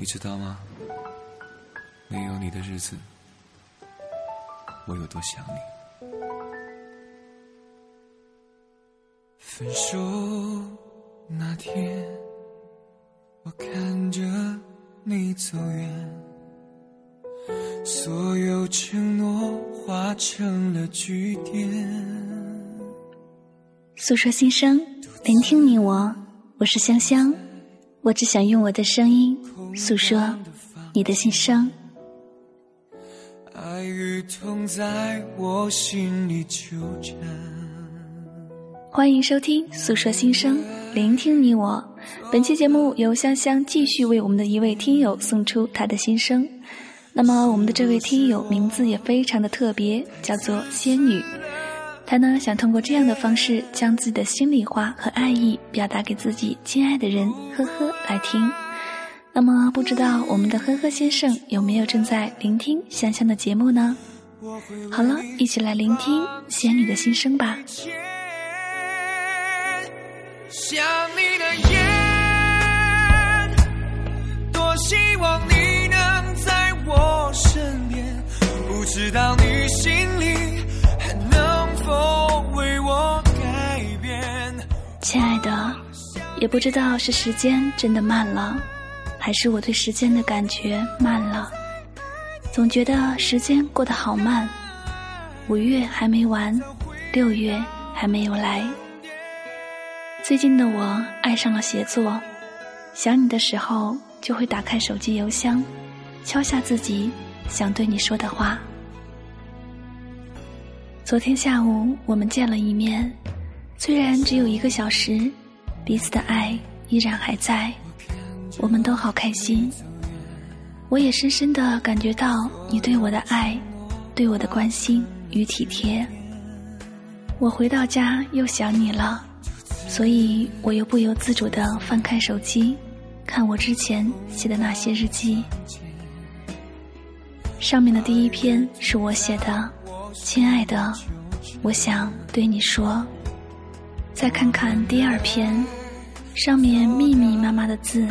你知道吗？没有你的日子，我有多想你。分手那天，我看着你走远，所有承诺化成了句点。诉说心声，聆听你我，我是香香，我只想用我的声音诉说你的心声。爱与痛在我心里纠缠。欢迎收听《诉说心声》，聆听你我。本期节目由香香继续为我们的一位听友送出他的心声。那么，我们的这位听友名字也非常的特别，叫做仙女。他呢想通过这样的方式，将自己的心里话和爱意表达给自己亲爱的人，呵呵来听。那么，不知道我们的呵呵先生有没有正在聆听香香的节目呢？好了，一起来聆听仙女的心声吧。想你的夜，多希望你能在我身边。不知道你心里否为我改变？亲爱的，也不知道是时间真的慢了。还是我对时间的感觉慢了，总觉得时间过得好慢。五月还没完，六月还没有来。最近的我爱上了写作，想你的时候就会打开手机邮箱，敲下自己想对你说的话。昨天下午我们见了一面，虽然只有一个小时，彼此的爱依然还在。我们都好开心，我也深深的感觉到你对我的爱，对我的关心与体贴。我回到家又想你了，所以我又不由自主的翻开手机，看我之前写的那些日记。上面的第一篇是我写的，亲爱的，我想对你说。再看看第二篇。上面密密麻麻的字，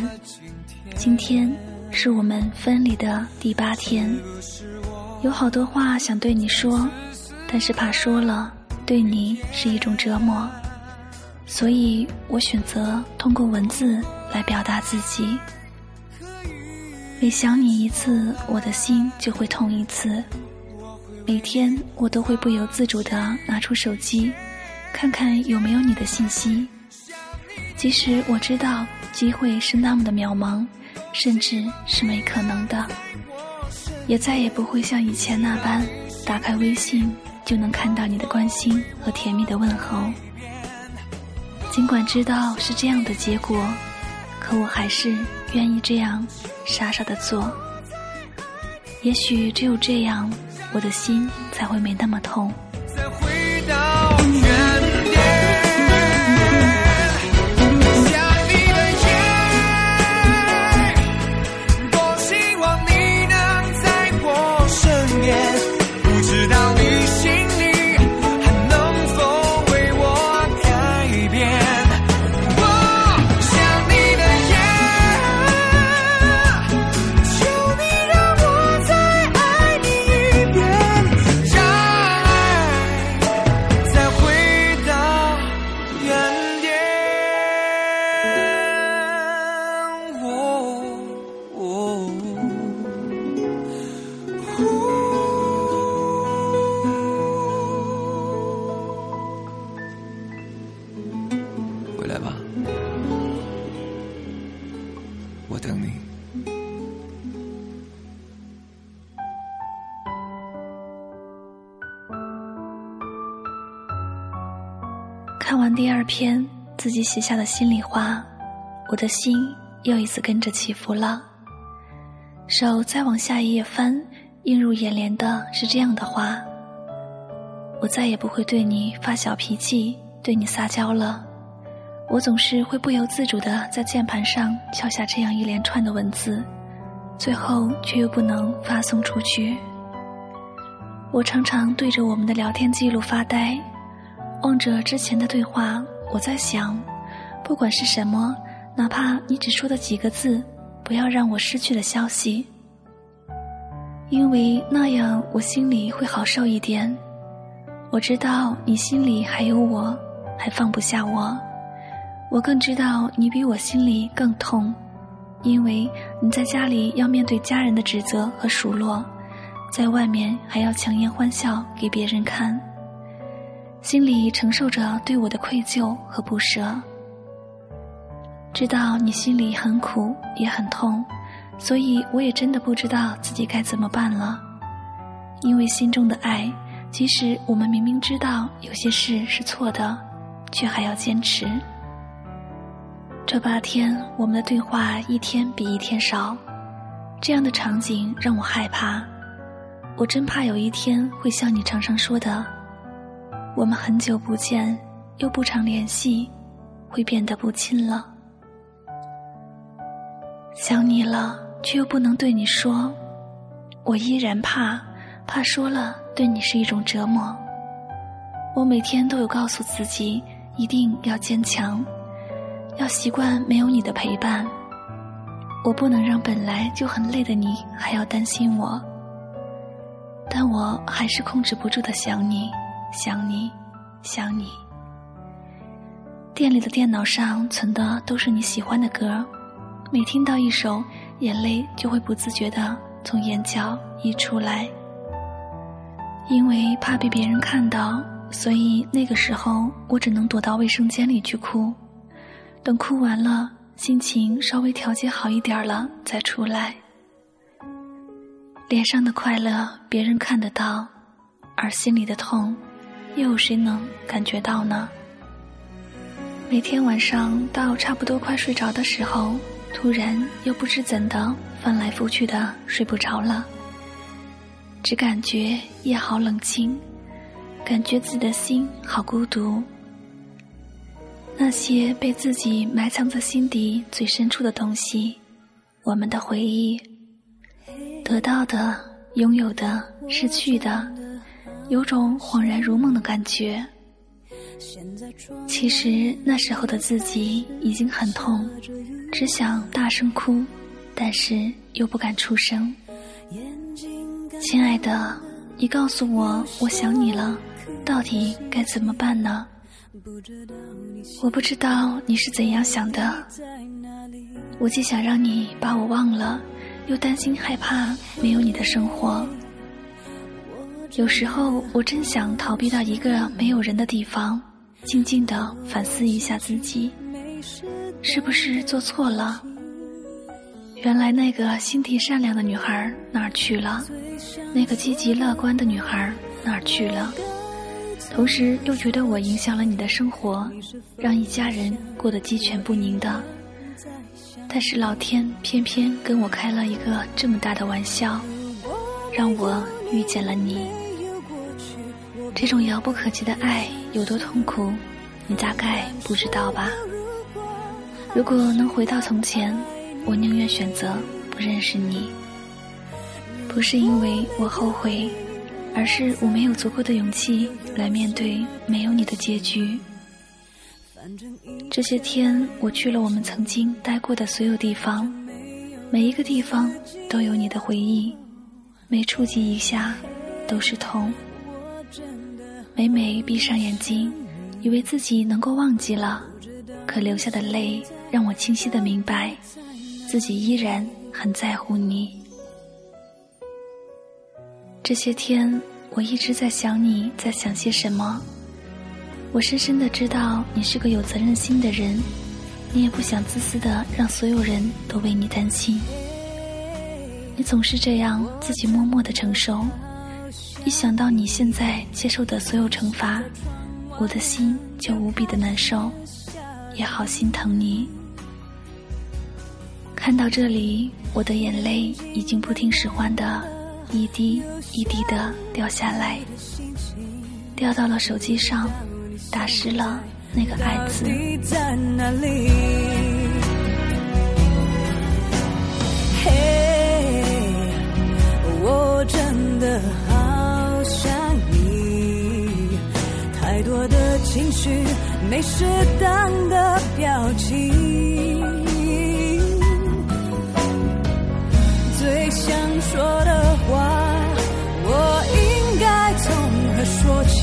今天是我们分离的第八天，有好多话想对你说，但是怕说了对你是一种折磨，所以我选择通过文字来表达自己。每想你一次，我的心就会痛一次。每天我都会不由自主地拿出手机，看看有没有你的信息。即使我知道机会是那么的渺茫，甚至是没可能的，也再也不会像以前那般打开微信就能看到你的关心和甜蜜的问候。尽管知道是这样的结果，可我还是愿意这样傻傻的做。也许只有这样，我的心才会没那么痛。再回到原我等你看完第二篇自己写下的心里话，我的心又一次跟着起伏了。手再往下一页翻，映入眼帘的是这样的话：我再也不会对你发小脾气，对你撒娇了。我总是会不由自主的在键盘上敲下这样一连串的文字，最后却又不能发送出去。我常常对着我们的聊天记录发呆。望着之前的对话，我在想，不管是什么，哪怕你只说的几个字，不要让我失去了消息，因为那样我心里会好受一点。我知道你心里还有我，还放不下我。我更知道你比我心里更痛，因为你在家里要面对家人的指责和数落，在外面还要强颜欢笑给别人看，心里承受着对我的愧疚和不舍。知道你心里很苦也很痛，所以我也真的不知道自己该怎么办了。因为心中的爱，即使我们明明知道有些事是错的，却还要坚持。这八天，我们的对话一天比一天少，这样的场景让我害怕。我真怕有一天会像你常常说的，我们很久不见，又不常联系，会变得不亲了。想你了，却又不能对你说，我依然怕，怕说了对你是一种折磨。我每天都有告诉自己，一定要坚强。要习惯没有你的陪伴，我不能让本来就很累的你还要担心我。但我还是控制不住的想你，想你，想你。店里的电脑上存的都是你喜欢的歌，每听到一首，眼泪就会不自觉的从眼角溢出来。因为怕被别人看到，所以那个时候我只能躲到卫生间里去哭。等哭完了，心情稍微调节好一点了，再出来。脸上的快乐别人看得到，而心里的痛，又有谁能感觉到呢？每天晚上到差不多快睡着的时候，突然又不知怎的翻来覆去的睡不着了，只感觉夜好冷清，感觉自己的心好孤独。那些被自己埋藏在心底最深处的东西，我们的回忆，得到的、拥有的、失去的，有种恍然如梦的感觉。其实那时候的自己已经很痛，只想大声哭，但是又不敢出声。亲爱的，你告诉我，我想你了，到底该怎么办呢？我不知道你是怎样想的，我既想让你把我忘了，又担心害怕没有你的生活。有时候我真想逃避到一个没有人的地方，静静的反思一下自己，是不是做错了？原来那个心地善良的女孩哪儿去了？那个积极乐观的女孩哪儿去了？同时又觉得我影响了你的生活，让一家人过得鸡犬不宁的。但是老天偏偏跟我开了一个这么大的玩笑，让我遇见了你。这种遥不可及的爱有多痛苦，你大概不知道吧？如果能回到从前，我宁愿选择不认识你。不是因为我后悔。而是我没有足够的勇气来面对没有你的结局。这些天，我去了我们曾经待过的所有地方，每一个地方都有你的回忆，每触及一下都是痛。每每闭上眼睛，以为自己能够忘记了，可流下的泪让我清晰的明白，自己依然很在乎你。这些天，我一直在想你在想些什么。我深深的知道你是个有责任心的人，你也不想自私的让所有人都为你担心。你总是这样自己默默的承受，一想到你现在接受的所有惩罚，我的心就无比的难受，也好心疼你。看到这里，我的眼泪已经不听使唤的。一滴一滴的掉下来，掉到了手机上，打湿了那个爱字。嘿，我真的好想你，太多的情绪，没适当的表情。说的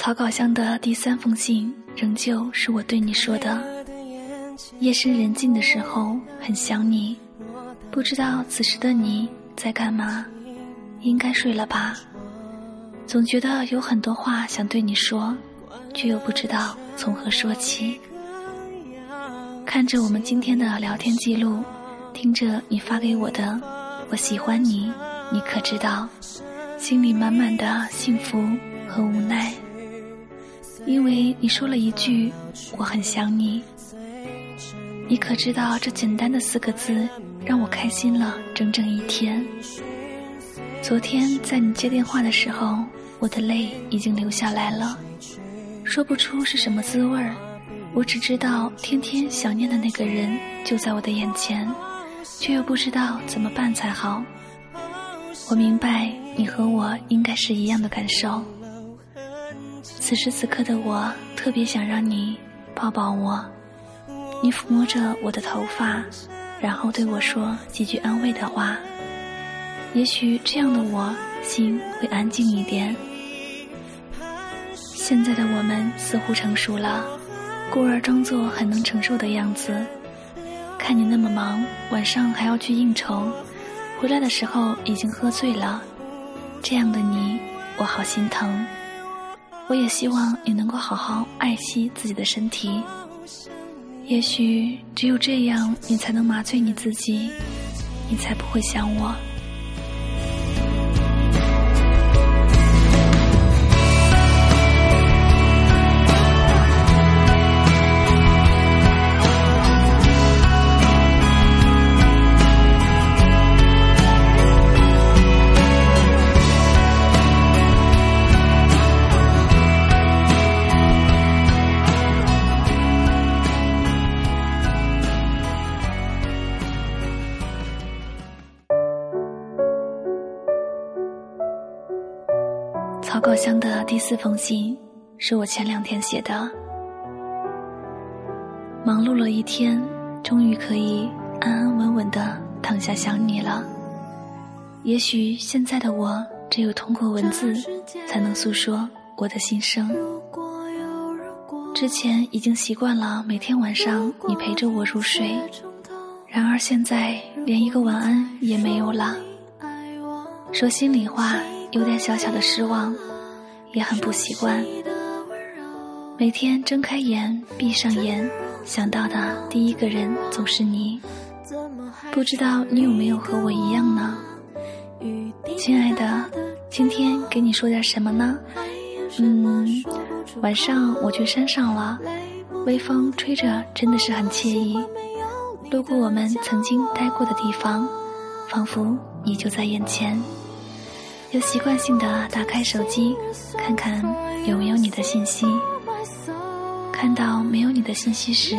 草稿箱的第三封信，仍旧是我对你说的。夜深人静的时候，很想你，不知道此时的你在干嘛，应该睡了吧？总觉得有很多话想对你说，却又不知道从何说起。看着我们今天的聊天记录，听着你发给我的“我喜欢你”，你可知道，心里满满的幸福和无奈。因为你说了一句“我很想你”，你可知道这简单的四个字让我开心了整整一天。昨天在你接电话的时候，我的泪已经流下来了，说不出是什么滋味儿。我只知道天天想念的那个人就在我的眼前，却又不知道怎么办才好。我明白你和我应该是一样的感受。此时此刻的我，特别想让你抱抱我，你抚摸着我的头发，然后对我说几句安慰的话。也许这样的我心会安静一点。现在的我们似乎成熟了，故而装作很能承受的样子。看你那么忙，晚上还要去应酬，回来的时候已经喝醉了，这样的你，我好心疼。我也希望你能够好好爱惜自己的身体。也许只有这样，你才能麻醉你自己，你才不会想我。草稿箱的第四封信是我前两天写的。忙碌了一天，终于可以安安稳稳的躺下想你了。也许现在的我，只有通过文字才能诉说我的心声。之前已经习惯了每天晚上你陪着我入睡，然而现在连一个晚安也没有了。说心里话。有点小小的失望，也很不习惯。每天睁开眼、闭上眼，想到的第一个人总是你。不知道你有没有和我一样呢？亲爱的，今天给你说点什么呢？嗯，晚上我去山上了，微风吹着，真的是很惬意。路过我们曾经待过的地方，仿佛你就在眼前。又习惯性的打开手机，看看有没有你的信息。看到没有你的信息时，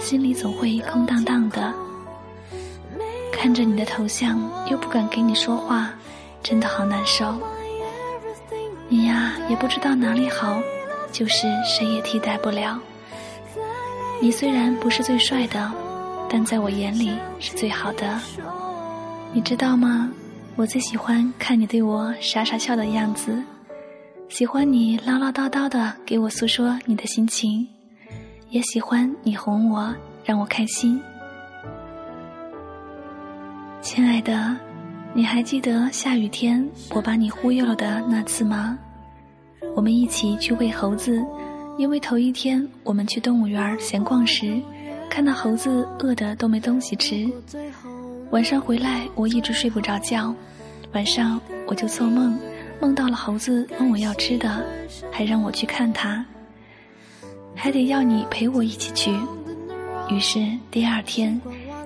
心里总会空荡荡的。看着你的头像，又不敢给你说话，真的好难受。你呀，也不知道哪里好，就是谁也替代不了。你虽然不是最帅的，但在我眼里是最好的。你知道吗？我最喜欢看你对我傻傻笑的样子，喜欢你唠唠叨叨的给我诉说你的心情，也喜欢你哄我，让我开心。亲爱的，你还记得下雨天我把你忽悠了的那次吗？我们一起去喂猴子，因为头一天我们去动物园闲逛时，看到猴子饿的都没东西吃。晚上回来，我一直睡不着觉。晚上我就做梦，梦到了猴子问我要吃的，还让我去看它，还得要你陪我一起去。于是第二天，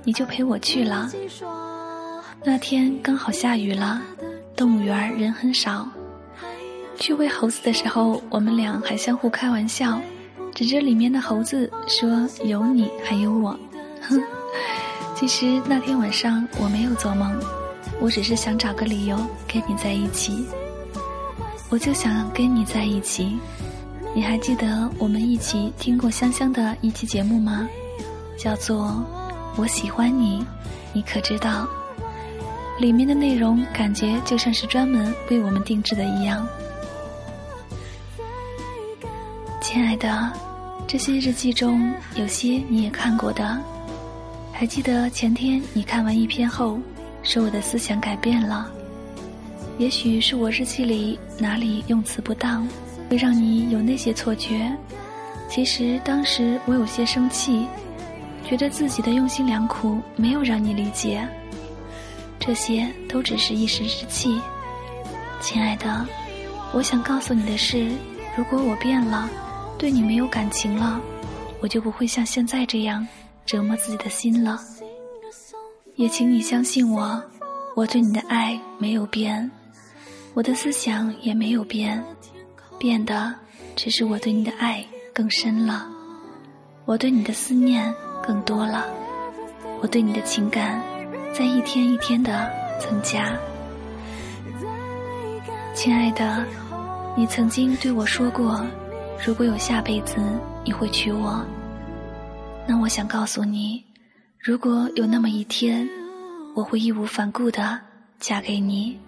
你就陪我去了。那天刚好下雨了，动物园人很少。去喂猴子的时候，我们俩还相互开玩笑，指着里面的猴子说：“有你，还有我。”哼。其实那天晚上我没有做梦，我只是想找个理由跟你在一起。我就想跟你在一起。你还记得我们一起听过香香的一期节目吗？叫做《我喜欢你》，你可知道？里面的内容感觉就像是专门为我们定制的一样。亲爱的，这些日记中有些你也看过的。还记得前天你看完一篇后，说我的思想改变了。也许是我日记里哪里用词不当，会让你有那些错觉。其实当时我有些生气，觉得自己的用心良苦没有让你理解。这些都只是一时之气，亲爱的。我想告诉你的是，如果我变了，对你没有感情了，我就不会像现在这样。折磨自己的心了，也请你相信我，我对你的爱没有变，我的思想也没有变，变的只是我对你的爱更深了，我对你的思念更多了，我对你的情感在一天一天的增加。亲爱的，你曾经对我说过，如果有下辈子，你会娶我。那我想告诉你，如果有那么一天，我会义无反顾的嫁给你。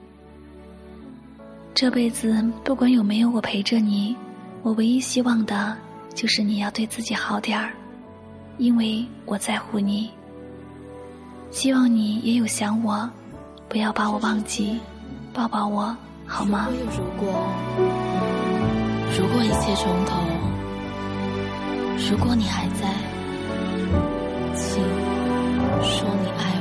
这辈子不管有没有我陪着你，我唯一希望的就是你要对自己好点儿，因为我在乎你。希望你也有想我，不要把我忘记，抱抱我好吗？如果，如果一切从头，如果你还在。请说你爱。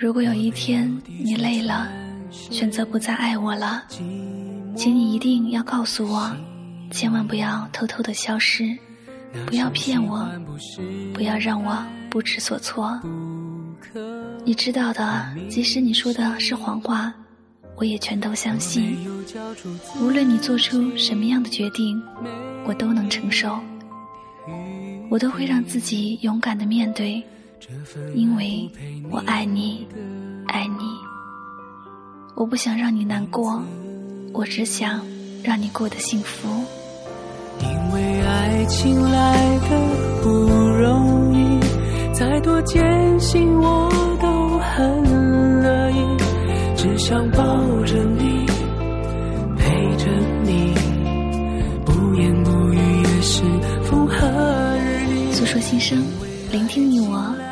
如果有一天你累了，选择不再爱我了，请你一定要告诉我，千万不要偷偷的消失，不要骗我，不要让我不知所措。你知道的，即使你说的是谎话，我也全都相信。无论你做出什么样的决定，我都能承受，我都会让自己勇敢的面对。因为我爱你，爱你，我不想让你难过，我只想让你过得幸福。因为爱情来的不容易，再多艰辛我都很乐意，只想抱着你，陪着你，不言不语也是风和日丽。诉说心声。聆听你我。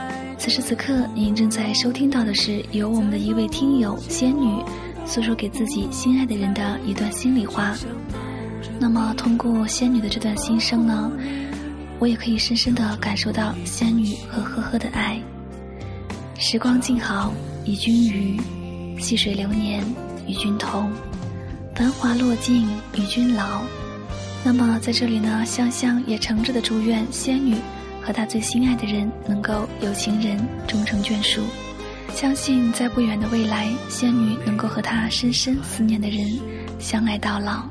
此时此刻，您正在收听到的是由我们的一位听友仙女诉说给自己心爱的人的一段心里话。那么，通过仙女的这段心声呢，我也可以深深的感受到仙女和呵呵的爱。时光静好，与君语；细水流年，与君同；繁华落尽，与君老。那么，在这里呢，香香也诚挚的祝愿仙女和他最心爱的人能够有情人终成眷属。相信在不远的未来，仙女能够和他深深思念的人相爱到老。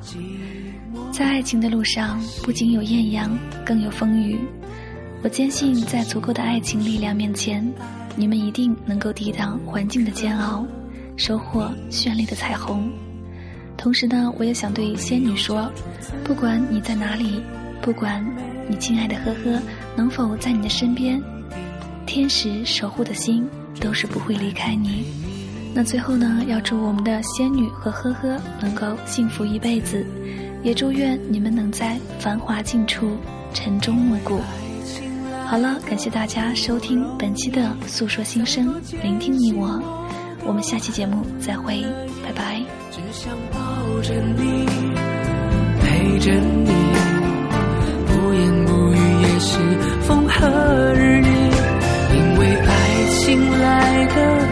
在爱情的路上，不仅有艳阳，更有风雨。我坚信，在足够的爱情力量面前，你们一定能够抵挡环境的煎熬，收获绚丽的彩虹。同时呢，我也想对仙女说，不管你在哪里，不管你亲爱的呵呵能否在你的身边，天使守护的心都是不会离开你。那最后呢，要祝我们的仙女和呵呵能够幸福一辈子，也祝愿你们能在繁华尽处晨钟暮鼓。好了，感谢大家收听本期的诉说心声，聆听你我，我们下期节目再会，拜拜。只想抱着你，陪着你，何日。因为爱情来的